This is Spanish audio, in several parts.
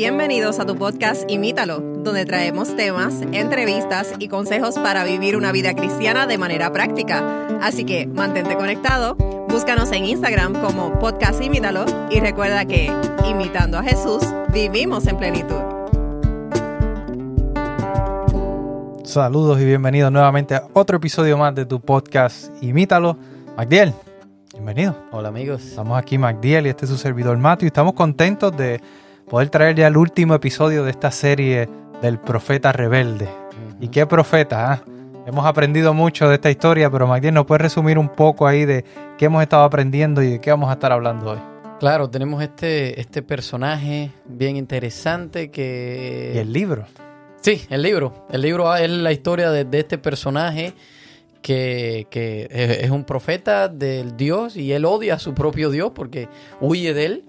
Bienvenidos a tu podcast Imítalo, donde traemos temas, entrevistas y consejos para vivir una vida cristiana de manera práctica. Así que mantente conectado, búscanos en Instagram como podcast Imítalo y recuerda que, imitando a Jesús, vivimos en plenitud. Saludos y bienvenidos nuevamente a otro episodio más de tu podcast Imítalo. Magdiel, bienvenido. Hola amigos. Estamos aquí Magdiel y este es su servidor Matthew. Estamos contentos de poder traer ya el último episodio de esta serie del profeta rebelde. ¿Y qué profeta? ah? Hemos aprendido mucho de esta historia, pero Magdiel, ¿nos puedes resumir un poco ahí de qué hemos estado aprendiendo y de qué vamos a estar hablando hoy? Claro, tenemos este, este personaje bien interesante que... Y el libro. Sí, el libro. El libro es la historia de, de este personaje que, que es un profeta del Dios y él odia a su propio Dios porque huye de él.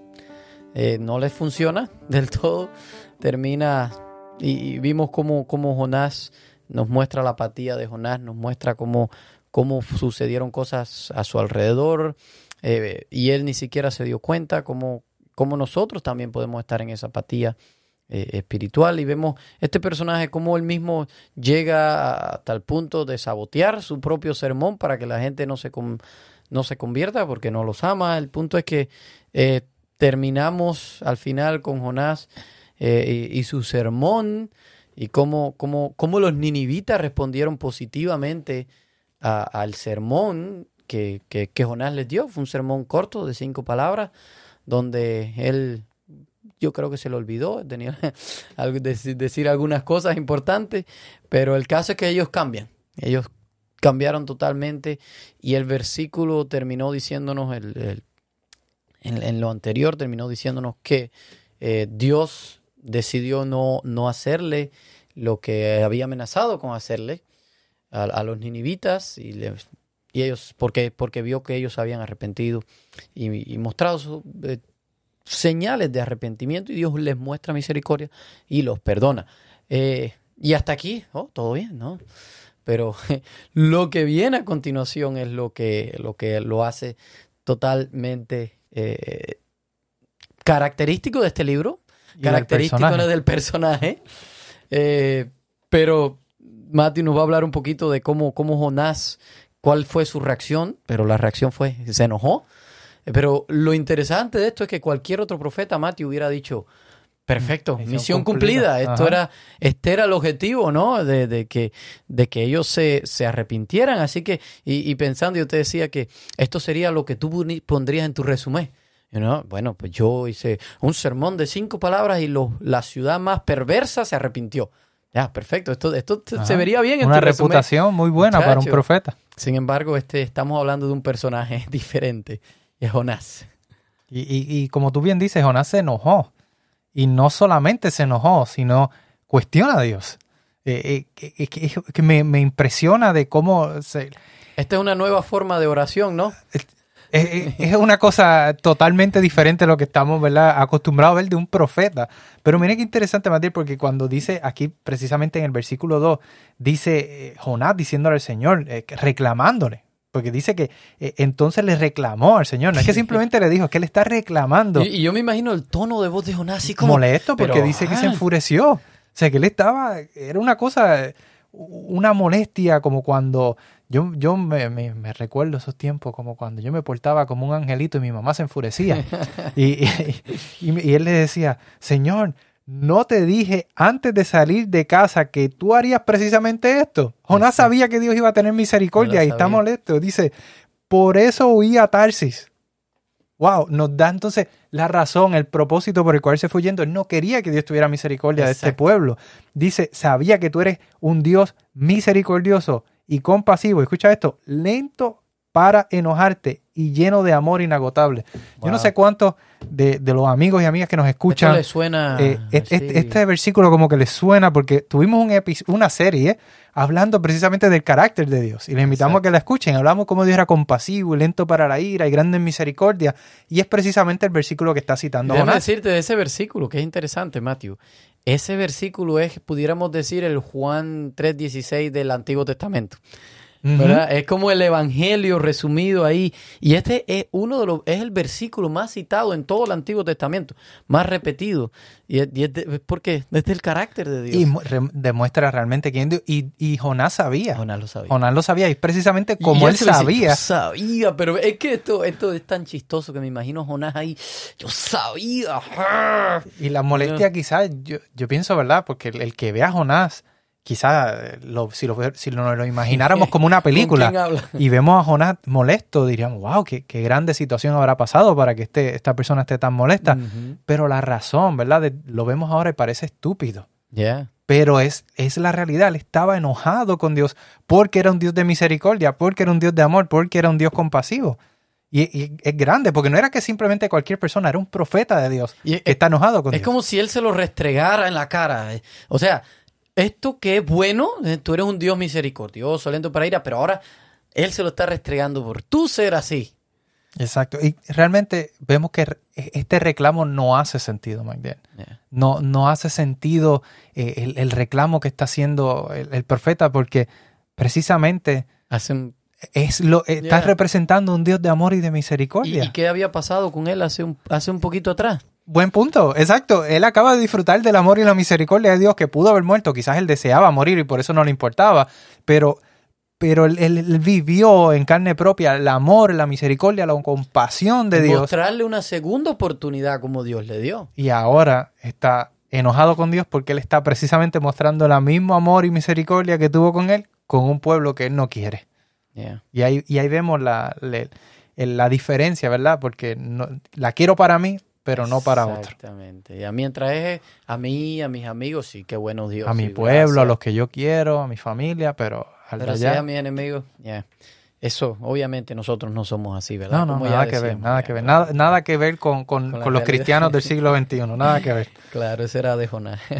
Eh, no le funciona del todo. Termina y, vimos cómo, cómo Jonás nos muestra la apatía de Jonás, nos muestra cómo, cómo sucedieron cosas a su alrededor eh, y él ni siquiera se dio cuenta, cómo, cómo nosotros también podemos estar en esa apatía eh, espiritual y vemos este personaje cómo él mismo llega hasta el punto de sabotear su propio sermón para que la gente no se, no se convierta porque no los ama. El punto es que eh, terminamos al final con Jonás eh, y, su sermón y cómo, cómo, cómo los ninivitas respondieron positivamente al sermón que, que, Jonás les dio. Fue un sermón corto de cinco palabras donde él yo creo que se le olvidó, tenía algo- deci- decir algunas cosas importantes, pero el caso es que ellos cambian, ellos cambiaron totalmente y el versículo terminó diciéndonos, el- en, lo anterior terminó diciéndonos que eh, Dios decidió no, no hacerle lo que había amenazado con hacerle a, los ninivitas y, ellos, porque, porque vio que ellos habían arrepentido y, mostrado eh, señales de arrepentimiento y Dios les muestra misericordia y los perdona. Eh, y hasta aquí, oh, todo bien, ¿no? Pero lo que viene a continuación es lo que lo, que lo hace totalmente eh, característico de este libro, del característico personaje. del personaje. Eh, pero Matthew nos va a hablar un poquito de cómo, cómo Jonás, cuál fue su reacción, pero la reacción fue, se enojó. Pero lo interesante de esto es que cualquier otro profeta, Matthew, hubiera dicho, perfecto, Misión misión, cumplida. cumplida. Esto era, este era el objetivo, ¿no? De, de que, de que ellos se, se arrepintieran. Así que, y, y pensando, yo te decía que esto sería lo que tú pondrías en tu resumen. You know, Bueno, pues yo hice un sermón de cinco palabras y lo- la ciudad más perversa se arrepintió. Ya, perfecto. Esto, esto se- Ajá. se vería bien en Una tu resumen. reputación muy buena para un profeta. Sin embargo, este, estamos hablando de un personaje diferente. Es Jonás. Y, y- y como tú bien dices, Jonás se enojó. Y no solamente se enojó, sino cuestiona a Dios. Eh, eh, que- me, me impresiona de cómo se, Esta es una nueva forma de oración, ¿no? es, una cosa totalmente diferente a lo que estamos ¿verdad? acostumbrados a ver de un profeta. Pero mire qué interesante, Matías, porque cuando dice aquí, precisamente en el versículo 2, dice eh, Jonás diciéndole al Señor, reclamándole. Porque dice que eh, entonces le reclamó al Señor. No es que simplemente le dijo, es que le está reclamando. Y, y yo me imagino el tono de voz de Jonás así como... molesto porque pero, dice que se ah. enfureció. O sea, que él estaba, era una cosa, una molestia como cuando, yo, yo me, recuerdo esos tiempos como cuando yo me portaba como un angelito y mi mamá se enfurecía. y, y- y- y él le decía, Señor, no te dije antes de salir de casa que tú harías precisamente esto. Jonás Exacto. sabía que Dios iba a tener misericordia Él y está molesto. Dice, por eso huí a Tarsis. Wow, nos da entonces la razón, el propósito por el cual se fue yendo. Él no quería que Dios tuviera misericordia de este pueblo. Dice, sabía que tú eres un Dios misericordioso y compasivo. Escucha esto, lento para enojarte y lleno de amor inagotable. Yo no sé cuántos de, de los amigos y amigas que nos Esto escuchan, le suena... eh, así. este versículo como que les suena porque tuvimos un una serie hablando precisamente del carácter de Dios y les invitamos Exacto. a que la escuchen. Hablamos cómo Dios era compasivo y lento para la ira y grande en misericordia y es precisamente el versículo que está citando Déjame Jonás. decirte de ese versículo, que es interesante, Matthew. Ese versículo es, pudiéramos decir, el Juan 3.16 del Antiguo Testamento. ¿Verdad? Es como el evangelio resumido ahí. Y este es uno de los, es el versículo más citado en todo el Antiguo Testamento, más repetido. Y es, y es de- es porque es del carácter de Dios. Y re- demuestra realmente quién Dios. Y, y Jonás sabía. Jonás lo sabía. Jonás lo sabía. Y precisamente Y como él dice, sabía. Sabía, pero es que esto, esto es tan chistoso que me imagino Jonás ahí. Yo sabía. Y la molestia quizás, yo, yo pienso, ¿verdad? Porque el, el que ve a Jonás, quizás eh, lo- si, lo, si lo, lo imagináramos como una ¿Con quién película y vemos a Jonás molesto, diríamos, wow, qué, qué grande situación habrá pasado para que este, esta persona esté tan molesta. Pero la razón, ¿verdad? De- lo vemos ahora y parece estúpido. Yeah. Pero es, es la realidad. Él estaba enojado con Dios porque era un Dios de misericordia, porque era un Dios de amor, porque era un Dios compasivo. Y, y es grande, porque no era que simplemente cualquier persona, era un profeta de Dios Y es- que está enojado con Es Dios. como si él se lo restregara en la cara. O sea, esto que es bueno, eh, tú eres un Dios misericordioso, lento para ira, pero ahora él se lo está restregando por tú ser así. Exacto. Y realmente vemos que re- este reclamo no hace sentido, Magdalene. Yeah. No, no hace sentido eh, el, el reclamo que está haciendo el, el profeta porque precisamente Hacen- es lo, eh, está Yeah. representando un Dios de amor y de ¿Y, misericordia. y qué había pasado con él hace un, hace un poquito atrás? Buen punto, exacto. Él acaba de disfrutar del amor y la misericordia de Dios que pudo haber muerto. Quizás él deseaba morir y por eso no le importaba, pero, pero él, vivió en carne propia el amor, la misericordia, la compasión de Dios. Mostrarle una segunda oportunidad como Dios le dio. y ahora está enojado con Dios porque él está precisamente mostrando el mismo amor y misericordia que tuvo con él con un pueblo que él no quiere. Yeah. Y ahí, y ahí vemos la, la, la diferencia, ¿verdad? Porque no- la quiero para mí, pero no para otro. Exactamente. Y a mientras es a mí, a mis amigos, sí, qué bueno Dios. A mi pueblo, a los que yo quiero, a mi familia, pero al Pero allá- a mis enemigos, yeah. Eso, obviamente nosotros no somos así, ¿verdad? No, no, Como ya nada que ver, nada ya, que ver, nada, nada que ver con, con- Con los cristianos del siglo XXI, nada que ver. Claro, ese era de Jonás.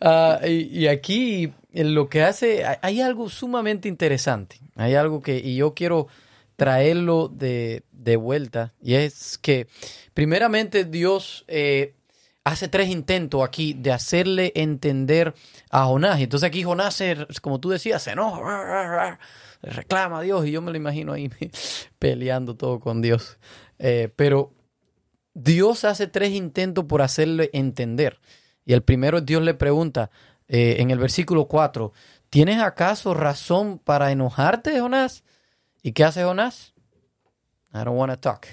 Ah, y, y aquí en lo que hace, hay algo sumamente interesante. Hay algo que, y yo quiero traerlo de, de vuelta, y es que primeramente Dios eh, hace tres intentos aquí de hacerle entender a Jonás. Y Entonces aquí Jonás, como tú decías, se enoja, reclama a Dios, y yo me lo imagino ahí peleando todo con Dios. Eh, pero Dios hace tres intentos por hacerle entender. Y el primero Dios le pregunta eh, en el versículo 4, ¿tienes acaso razón para enojarte, Jonás? ¿Y qué hace Jonás? I don't want to talk.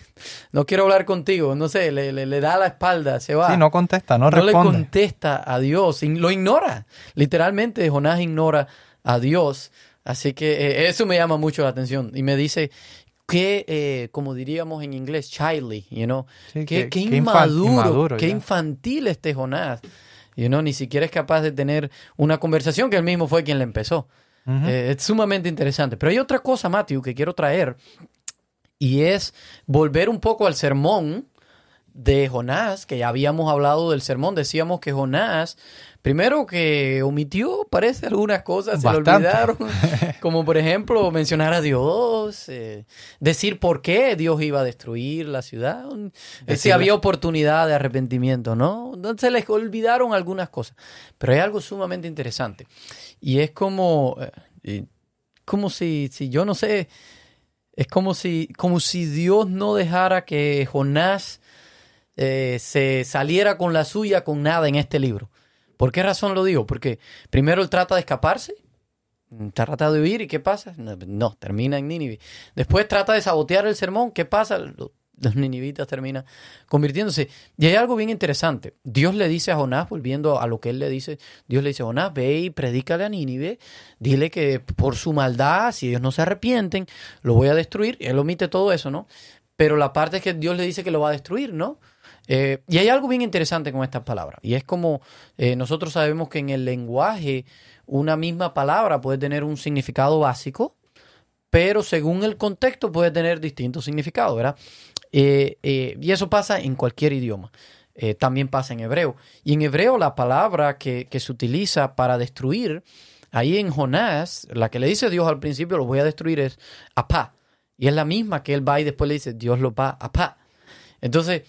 No quiero hablar contigo. No sé, le, le- le da la espalda, se va. Sí, no contesta, no, No le responde. contesta a Dios, lo ignora. Literalmente Jonás ignora a Dios. Así que eh, eso me llama mucho la atención. Y me dice que, eh, como diríamos en inglés, childly, you know, Sí, qué, que- inmaduro, inmaduro, qué ya. infantil este Jonás. You know, ni siquiera es capaz de tener una conversación que él mismo fue quien le empezó. Eh, es sumamente interesante. Pero hay otra cosa, Matthew, que quiero traer y es volver un poco al sermón de Jonás, que ya habíamos hablado del sermón. Decíamos que Jonás, primero que omitió, parece algunas cosas, se le olvidaron, como por ejemplo mencionar a Dios, eh, decir por qué Dios iba a destruir la ciudad, eh, si había oportunidad de arrepentimiento, ¿no? Entonces se les olvidaron algunas cosas. Pero hay algo sumamente interesante. Y es como, eh, como si, si yo no sé, es como si, como si Dios no dejara que Jonás eh, se saliera con la suya con nada en este libro. ¿Por qué razón lo digo? Porque primero él trata de escaparse, trata de huir y ¿qué pasa? No, termina en Nínive. Después trata de sabotear el sermón, ¿qué pasa? Lo- Los ninivitas terminan convirtiéndose. Y hay algo bien interesante. Dios le dice a Jonás, volviendo a lo que él le dice, Dios le dice, Jonás, ve y predícale a Nínive, dile que por su maldad, si ellos no se arrepienten, lo voy a destruir. Él omite todo eso, ¿no? Pero la parte es que Dios le dice que lo va a destruir, ¿no? Eh, y hay algo bien interesante con estas palabras. Y es como eh, nosotros sabemos que en el lenguaje una misma palabra puede tener un significado básico, pero según el contexto puede tener distintos significados, ¿verdad? Eh, y eso pasa en cualquier idioma. También pasa en hebreo. Y en hebreo la palabra que, que se utiliza para destruir, ahí en Jonás, la que le dice Dios al principio, lo voy a destruir, es apá. Y es la misma que él va y después le dice, Dios lo va apá. Entonces,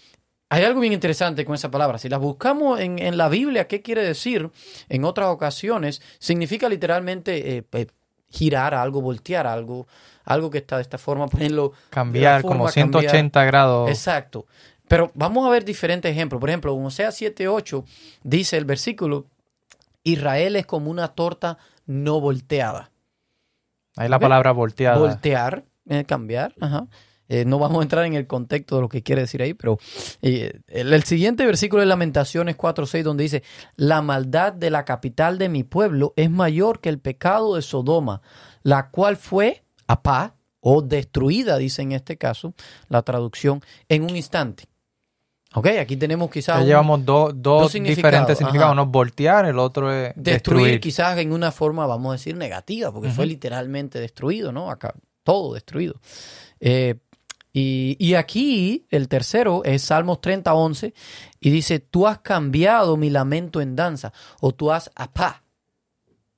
hay algo bien interesante con esa palabra. Si la buscamos en, en la Biblia, ¿qué quiere decir? En otras ocasiones, significa literalmente eh, eh, girar algo, voltear algo, algo que está de esta forma, ponerlo... Cambiar forma, como cambiar. 180 grados. Exacto. Pero vamos a ver diferentes ejemplos. Por ejemplo, en Osea 7.8 dice el versículo, Israel es como una torta no volteada. Ahí la ¿Ve? palabra volteada. Voltear, eh, cambiar. Ajá. Eh, no vamos a entrar en el contexto de lo que quiere decir ahí, pero eh, el, el siguiente versículo es Lamentaciones 4.6, donde dice, la maldad de la capital de mi pueblo es mayor que el pecado de Sodoma, la cual fue apá o destruida, dice en este caso la traducción, en un instante. Ok, aquí tenemos quizás Ya un- llevamos do- dos significados, diferentes significados. ajá. Uno es voltear, el otro es destruir, destruir. quizás en una forma, vamos a decir, negativa, porque fue literalmente destruido, ¿no? Acá, todo destruido. Eh, y, y aquí el tercero es Salmos 30, 11, y dice, tú has cambiado mi lamento en danza, o tú has apá.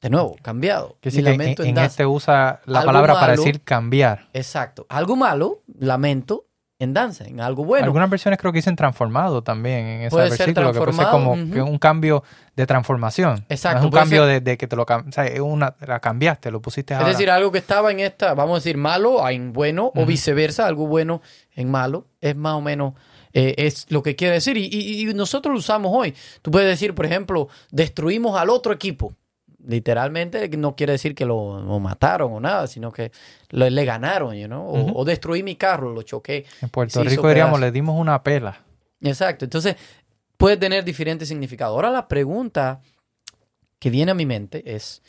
De nuevo, cambiado. Que mi en, lamento en, en danza. este usa la Algo palabra para decir cambiar. Exacto. Algo malo, lamento en danza, en algo bueno. Algunas versiones creo que dicen transformado también en ese Puede ser versículo, que puede ser como que un cambio de transformación. Exacto, No es un cambio ser- de, de que te lo o sea, es una, la cambiaste, lo pusiste Es ahora. decir, algo que estaba en esta, vamos a decir, malo en bueno o viceversa, algo bueno en malo, es más o menos, eh, es lo que quiere decir. Y, y- y nosotros lo usamos hoy. Tú puedes decir, por ejemplo, destruimos al otro equipo. Literalmente no quiere decir que lo, lo mataron o nada, sino que lo- le ganaron, you know? o, o destruí mi carro, lo choqué. en Puerto Rico diríamos, le dimos una pela. Exacto. Entonces, puede tener diferentes significados. Ahora la pregunta que viene a mi mente es,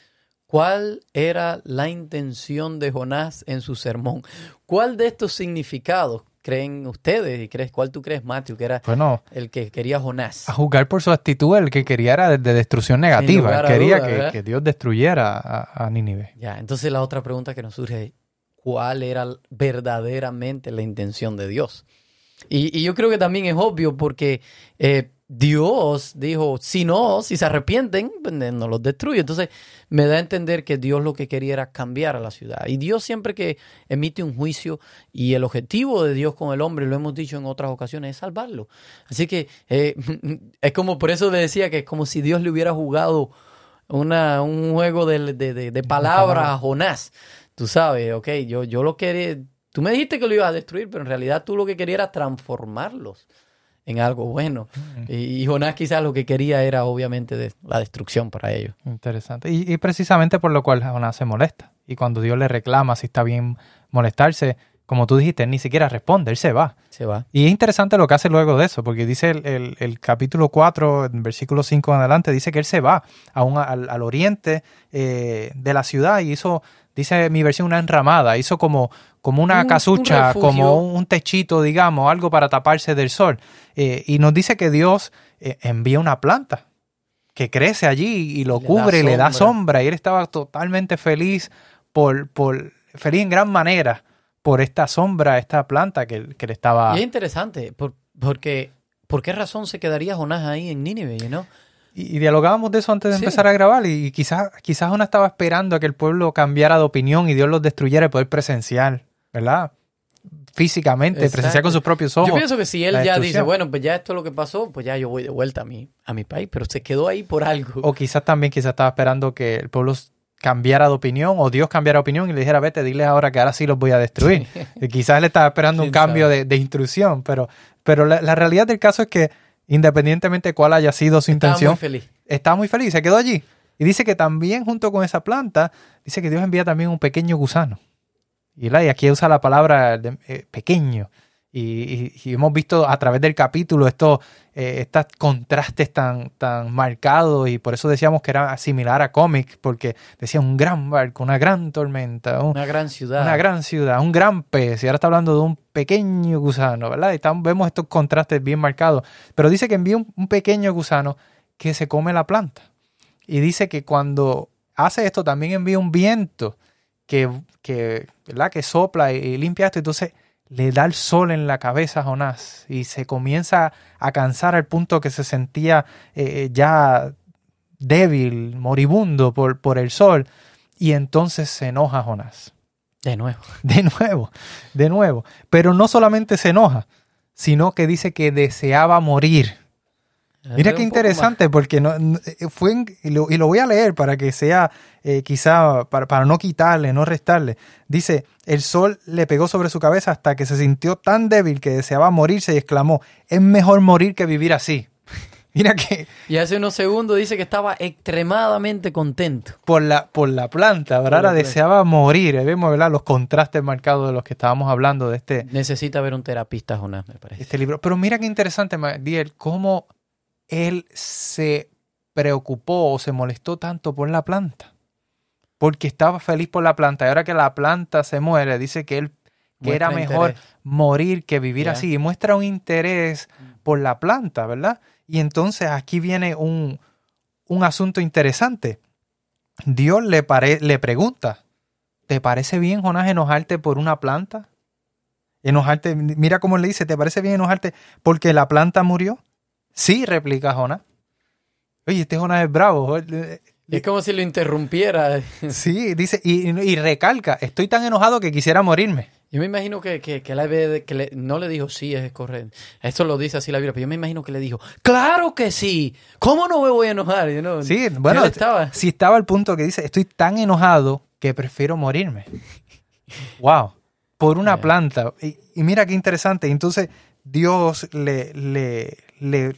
¿cuál era la intención de Jonás en su sermón? ¿Cuál de estos significados creen ustedes y crees cuál tú crees, Matthew, que era Bueno, el que quería Jonás? a juzgar por su actitud, el que quería era de, de destrucción negativa. quería duda, que, ¿verdad? que Dios destruyera a, a Nínive. Ya, entonces la otra pregunta que nos surge es, ¿cuál era verdaderamente la intención de Dios? Y, y yo creo que también es obvio porque eh, Dios dijo, si no, si se arrepienten, pues, no los destruye. Entonces me da a entender que Dios lo que quería era cambiar a la ciudad. Y Dios siempre que emite un juicio y el objetivo de Dios con el hombre, lo hemos dicho en otras ocasiones, es salvarlo. Así que eh, es como, por eso le decía que es como si Dios le hubiera jugado una, un juego de, de, de- de palabras a Jonás. Tú sabes, ok, yo, yo lo quería, tú me dijiste que lo ibas a destruir, pero en realidad tú lo que querías era transformarlos en algo bueno. Y, y Jonás quizás lo que quería era obviamente de- la destrucción para ellos. Interesante. Y, y precisamente por lo cual Jonás se molesta. Y cuando Dios le reclama si está bien molestarse, como tú dijiste, él ni siquiera responde, él se va. Se va. Y es interesante lo que hace luego de eso, porque dice el, el- el capítulo 4, en versículo 5 en adelante, dice que él se va a un- al, al oriente eh, de la ciudad y hizo, dice mi versión, una enramada, hizo como, como una Un- un casucha, como un, techito, digamos, algo para taparse del sol. Eh, y nos dice que Dios eh, envía una planta que crece allí y lo Le cubre le da sombra. sombra. Y él estaba totalmente feliz por, por feliz en gran manera por esta sombra, esta planta que, que le estaba... Y es interesante, por- porque ¿por qué razón se quedaría Jonás ahí en Nínive, you know? Y, dialogábamos de eso antes de Sí. empezar a grabar y, quizás quizás uno estaba esperando a que el pueblo cambiara de opinión y Dios los destruyera y poder presenciar, ¿verdad? Físicamente, Exacto. presenciar con sus propios ojos. Yo pienso que si él ya dice, bueno, pues ya esto es lo que pasó, pues ya yo voy de vuelta a mi, a mi país, pero se quedó ahí por algo. O quizás también quizás estaba esperando que el pueblo cambiara de opinión o Dios cambiara de opinión y le dijera, vete, dile ahora que ahora sí los voy a destruir. y quizás él estaba esperando un ¿Quién cambio de, de instrucción, pero, pero la, la realidad del caso es que independientemente de cuál haya sido su Estaba intención, muy feliz. estaba muy feliz, se quedó allí. Y dice que también junto con esa planta, dice que Dios envía también un pequeño gusano. Y, aquí usa la palabra eh, pequeño. Y, y- y hemos visto a través del capítulo estos, eh, estos contrastes tan, tan marcados y por eso decíamos que era similar a cómic, porque decía un gran barco, una gran tormenta, un- Una gran ciudad. una gran ciudad, un gran pez, y ahora está hablando de un pequeño gusano, ¿verdad? Y estamos- vemos estos contrastes bien marcados. Pero dice que envía un, un pequeño gusano que se come la planta. Y dice que cuando hace esto también envía un viento que, que, ¿verdad? que sopla y, y limpia esto. Entonces le da el sol en la cabeza a Jonás y se comienza a cansar al punto que se sentía eh, ya débil, moribundo por, por el sol. Y entonces se enoja Jonás. De nuevo. De nuevo, de nuevo. Pero no solamente se enoja, sino que dice que deseaba morir. Mira qué interesante, porque no, eh, fue y, lo, voy a leer para que sea eh, quizá, para, para, no quitarle, no restarle. Dice, el sol le pegó sobre su cabeza hasta que se sintió tan débil que deseaba morirse y exclamó, es mejor morir que vivir así. Mira que... Y hace unos segundos dice que estaba extremadamente contento. Por la, por la planta, ¿verdad? deseaba morir. vemos, ¿verdad? Los contrastes marcados de los que estábamos hablando de este... Necesita ver un terapista, Jonás, me parece. Este libro. Pero mira qué interesante, Diel, cómo él se preocupó o se molestó tanto por la planta. Porque estaba feliz por la planta. Y ahora que la planta se muere, dice que él que era mejor morir que vivir así. Y muestra un interés por la planta, ¿verdad? Y entonces aquí viene un, un asunto interesante. Dios le, le pregunta, ¿te parece bien, Jonás, enojarte por una planta? Enojarte, mira cómo le dice, ¿te parece bien enojarte porque la planta murió? Sí, replica Jonás. Oye, este Jonás es bravo. Es como si lo interrumpiera. Sí, dice, y, y recalca, estoy tan enojado que quisiera morirme. Yo me imagino que, que, que, la, que no le dijo sí, es correcto. Esto lo dice así la Biblia, pero yo me imagino que le dijo, claro que sí, ¿cómo no me voy a enojar? sí, bueno, estaba. si estaba al punto que dice, estoy tan enojado que prefiero morirme. wow, por una planta. Y, mira qué interesante. Entonces Dios le, le, le,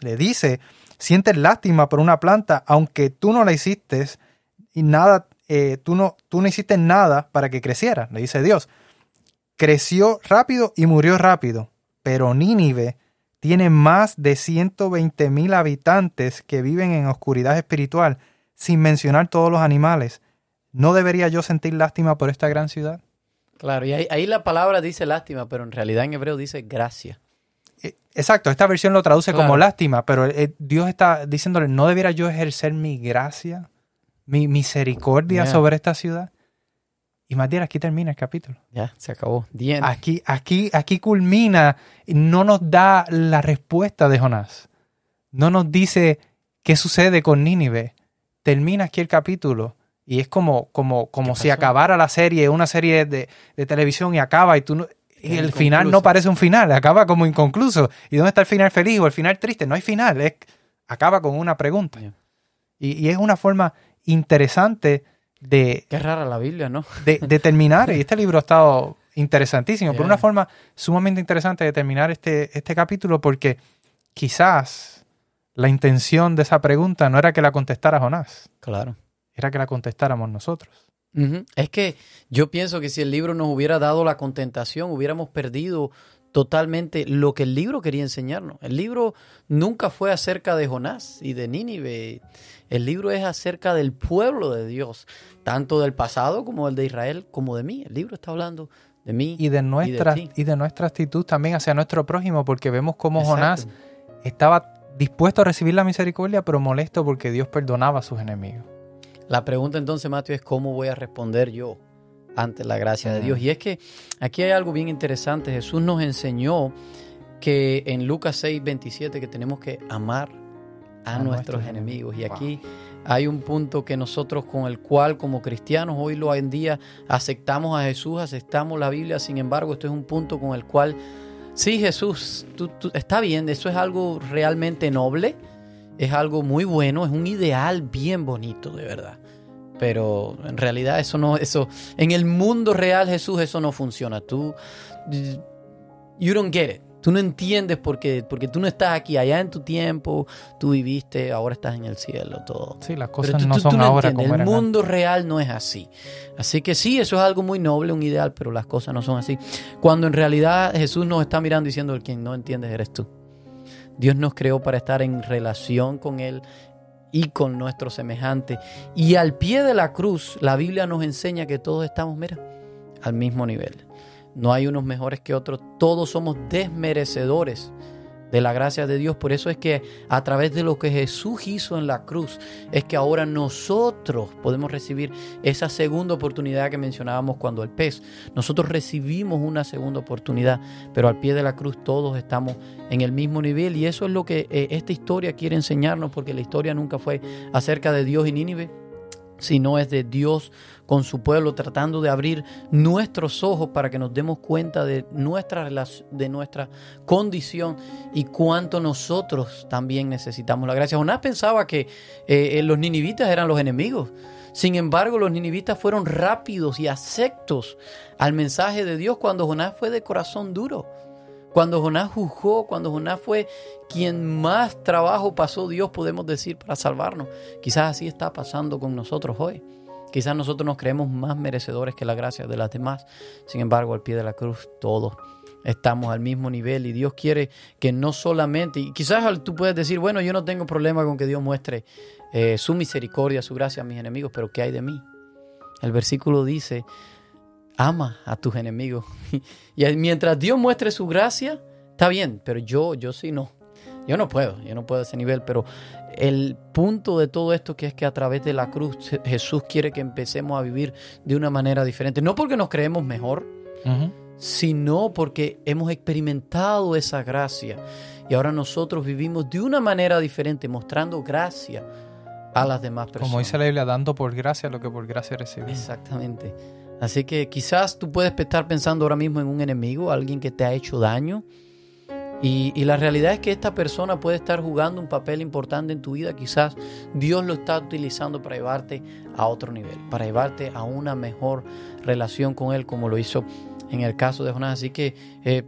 le, dice, sientes lástima por una planta, aunque tú no la hiciste y nada eh, tú, no, tú no hiciste nada para que creciera, le dice Dios. Creció rápido y murió rápido, pero Nínive tiene más de 120 mil habitantes que viven en oscuridad espiritual, sin mencionar todos los animales. ¿No debería yo sentir lástima por esta gran ciudad? Claro, y ahí, la palabra dice lástima, pero en realidad en hebreo dice gracia. Eh, exacto, esta versión lo traduce como lástima, pero eh, Dios está diciéndole, ¿no debiera yo ejercer mi gracia mi misericordia sobre esta ciudad. Y Matías, aquí termina el capítulo. Ya, se acabó. Aquí, aquí, aquí culmina, no nos da la respuesta de Jonás. No nos dice qué sucede con Nínive. Termina aquí el capítulo y es como, como, como si acabara la serie, una serie de, televisión y acaba y tú y el final no parece un final, acaba como inconcluso. ¿Y dónde está el final feliz o el final triste? No hay final, es, acaba con una pregunta. Y, y, es una forma interesante de... Qué rara la Biblia, ¿no? De, terminar, y este libro ha estado interesantísimo, por una forma sumamente interesante de terminar este, este capítulo, porque quizás la intención de esa pregunta no era que la contestara Jonás. Claro. Era que la contestáramos nosotros. Es que yo pienso que si el libro nos hubiera dado la contentación, hubiéramos perdido totalmente lo que el libro quería enseñarnos. El libro nunca fue acerca de Jonás y de Nínive. El libro es acerca del pueblo de Dios, tanto del pasado como del de Israel, como de mí. El libro está hablando de mí y de nuestra y de, nuestra actitud también hacia nuestro prójimo, porque vemos cómo Jonás estaba dispuesto a recibir la misericordia, pero molesto porque Dios perdonaba a sus enemigos. La pregunta entonces, Mateo, es cómo voy a responder yo ante la gracia de Dios. Y es que aquí hay algo bien interesante. Jesús nos enseñó que en Lucas 6, 27, que tenemos que amar a, nuestros, enemigos. Y aquí hay un punto que nosotros con el cual como cristianos hoy lo en día aceptamos a Jesús, aceptamos la Biblia, sin embargo esto es un punto con el cual, sí Jesús, tú, está bien, eso es algo realmente noble, es algo muy bueno, es un ideal bien bonito, de verdad. Pero en realidad eso no, eso, en el mundo real Jesús eso no funciona. Tú, you don't get it. Tú no entiendes porque, porque tú no estás aquí, allá en tu tiempo, tú viviste, ahora estás en el cielo, todo. Sí, las cosas no son ahora como El mundo real no es así. Así que sí, eso es algo muy noble, un ideal, pero las cosas no son así. Cuando en realidad Jesús nos está mirando diciendo, el quien no entiendes eres tú. Dios nos creó para estar en relación con Él y con nuestro semejante. Y al pie de la cruz, la Biblia nos enseña que todos estamos, mira, al mismo nivel. No hay unos mejores que otros. Todos somos desmerecedores de la gracia de Dios. Por eso es que a través de lo que Jesús hizo en la cruz, es que ahora nosotros podemos recibir esa segunda oportunidad que mencionábamos cuando el pez. Nosotros recibimos una segunda oportunidad, pero al pie de la cruz todos estamos en el mismo nivel. Y eso es lo que eh, esta historia quiere enseñarnos, porque la historia nunca fue acerca de Dios y Nínive sino es de Dios con su pueblo, tratando de abrir nuestros ojos para que nos demos cuenta de nuestra, de nuestra condición y cuánto nosotros también necesitamos la gracia. Jonás pensaba que eh, los ninivitas eran los enemigos. Sin embargo, los ninivitas fueron rápidos y aceptos al mensaje de Dios cuando Jonás fue de corazón duro. Cuando Jonás juzgó, cuando Jonás fue quien más trabajo pasó Dios, podemos decir, para salvarnos. Quizás así está pasando con nosotros hoy. Quizás nosotros nos creemos más merecedores que la gracia de las demás. Sin embargo, al pie de la cruz, todos estamos al mismo nivel y Dios quiere que no solamente, y quizás tú puedes decir, bueno, yo no tengo problema con que Dios muestre eh, su misericordia, su gracia a mis enemigos, pero ¿qué hay de mí? El versículo dice, ama a tus enemigos. y mientras Dios muestre su gracia, está bien, pero yo, yo sí no. Yo no puedo, yo no puedo a ese nivel, pero el punto de todo esto que es que a través de la cruz Jesús quiere que empecemos a vivir de una manera diferente, no porque nos creemos mejor, sino porque hemos experimentado esa gracia y ahora nosotros vivimos de una manera diferente, mostrando gracia a las demás personas. Como dice la Biblia, dando por gracia lo que por gracia recibimos. Exactamente. Así que quizás tú puedes estar pensando ahora mismo en un enemigo, alguien que te ha hecho daño. Y, la realidad es que esta persona puede estar jugando un papel importante en tu vida. Quizás Dios lo está utilizando para llevarte a otro nivel, para llevarte a una mejor relación con Él, como lo hizo en el caso de Jonás. Así que eh,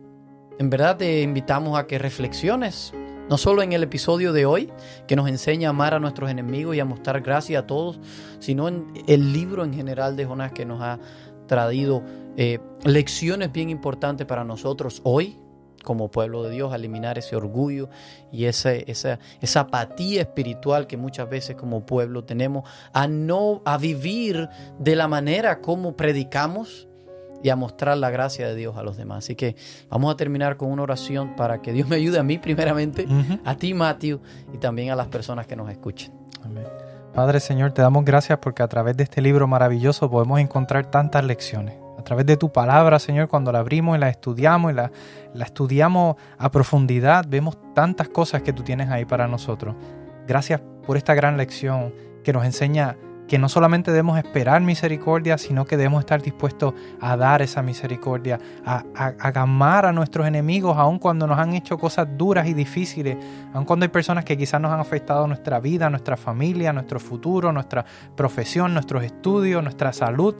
en verdad te invitamos a que reflexiones, no solo en el episodio de hoy, que nos enseña a amar a nuestros enemigos y a mostrar gracia a todos, sino en el libro en general de Jonás que nos ha traído eh, lecciones bien importantes para nosotros hoy como pueblo de Dios, a eliminar ese orgullo y esa, esa, esa apatía espiritual que muchas veces como pueblo tenemos, a no a vivir de la manera como predicamos, y a mostrar la gracia de Dios a los demás. Así que vamos a terminar con una oración para que Dios me ayude a mí primeramente, a ti Matthew y también a las personas que nos escuchen. Padre Señor, te damos gracias porque a través de este libro maravilloso podemos encontrar tantas lecciones. A través de tu palabra, Señor, cuando la abrimos y la estudiamos y la, la estudiamos a profundidad, vemos tantas cosas que tú tienes ahí para nosotros. Gracias por esta gran lección que nos enseña que no solamente debemos esperar misericordia, sino que debemos estar dispuestos a dar esa misericordia, a, a, amar a nuestros enemigos, aun cuando nos han hecho cosas duras y difíciles, aun cuando hay personas que quizás nos han afectado nuestra vida, nuestra familia, nuestro futuro, nuestra profesión, nuestros estudios, nuestra salud.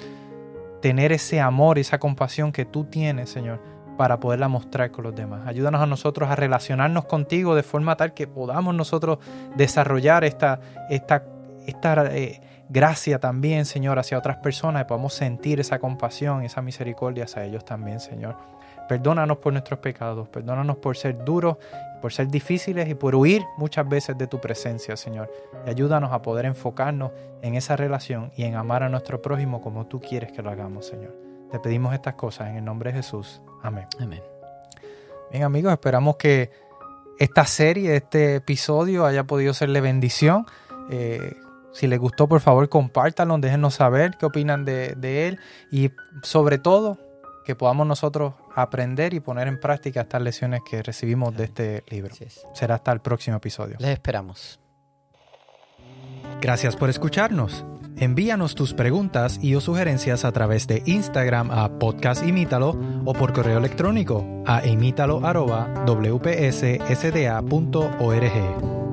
Tener ese amor, esa compasión que tú tienes, Señor, para poderla mostrar con los demás. Ayúdanos a nosotros a relacionarnos contigo de forma tal que podamos nosotros desarrollar esta, esta, esta eh, gracia también, Señor, hacia otras personas y podamos sentir esa compasión, esa misericordia hacia ellos también, Señor. Perdónanos por nuestros pecados, perdónanos por ser duros, por ser difíciles y por huir muchas veces de tu presencia, Señor. Y ayúdanos a poder enfocarnos en esa relación y en amar a nuestro prójimo como tú quieres que lo hagamos, Señor. Te pedimos estas cosas en el nombre de Jesús. Amén. Amén. Bien, amigos, esperamos que esta serie, este episodio haya podido serle bendición. Eh, si les gustó, por favor, compártanlo, déjenos saber qué opinan de, él y sobre todo que podamos nosotros aprender y poner en práctica estas lecciones que recibimos de este libro. Será hasta el próximo episodio. Les esperamos. Gracias por escucharnos. Envíanos tus preguntas y o sugerencias a través de Instagram a podcastimítalo o por correo electrónico a imítalo.wpssda.org.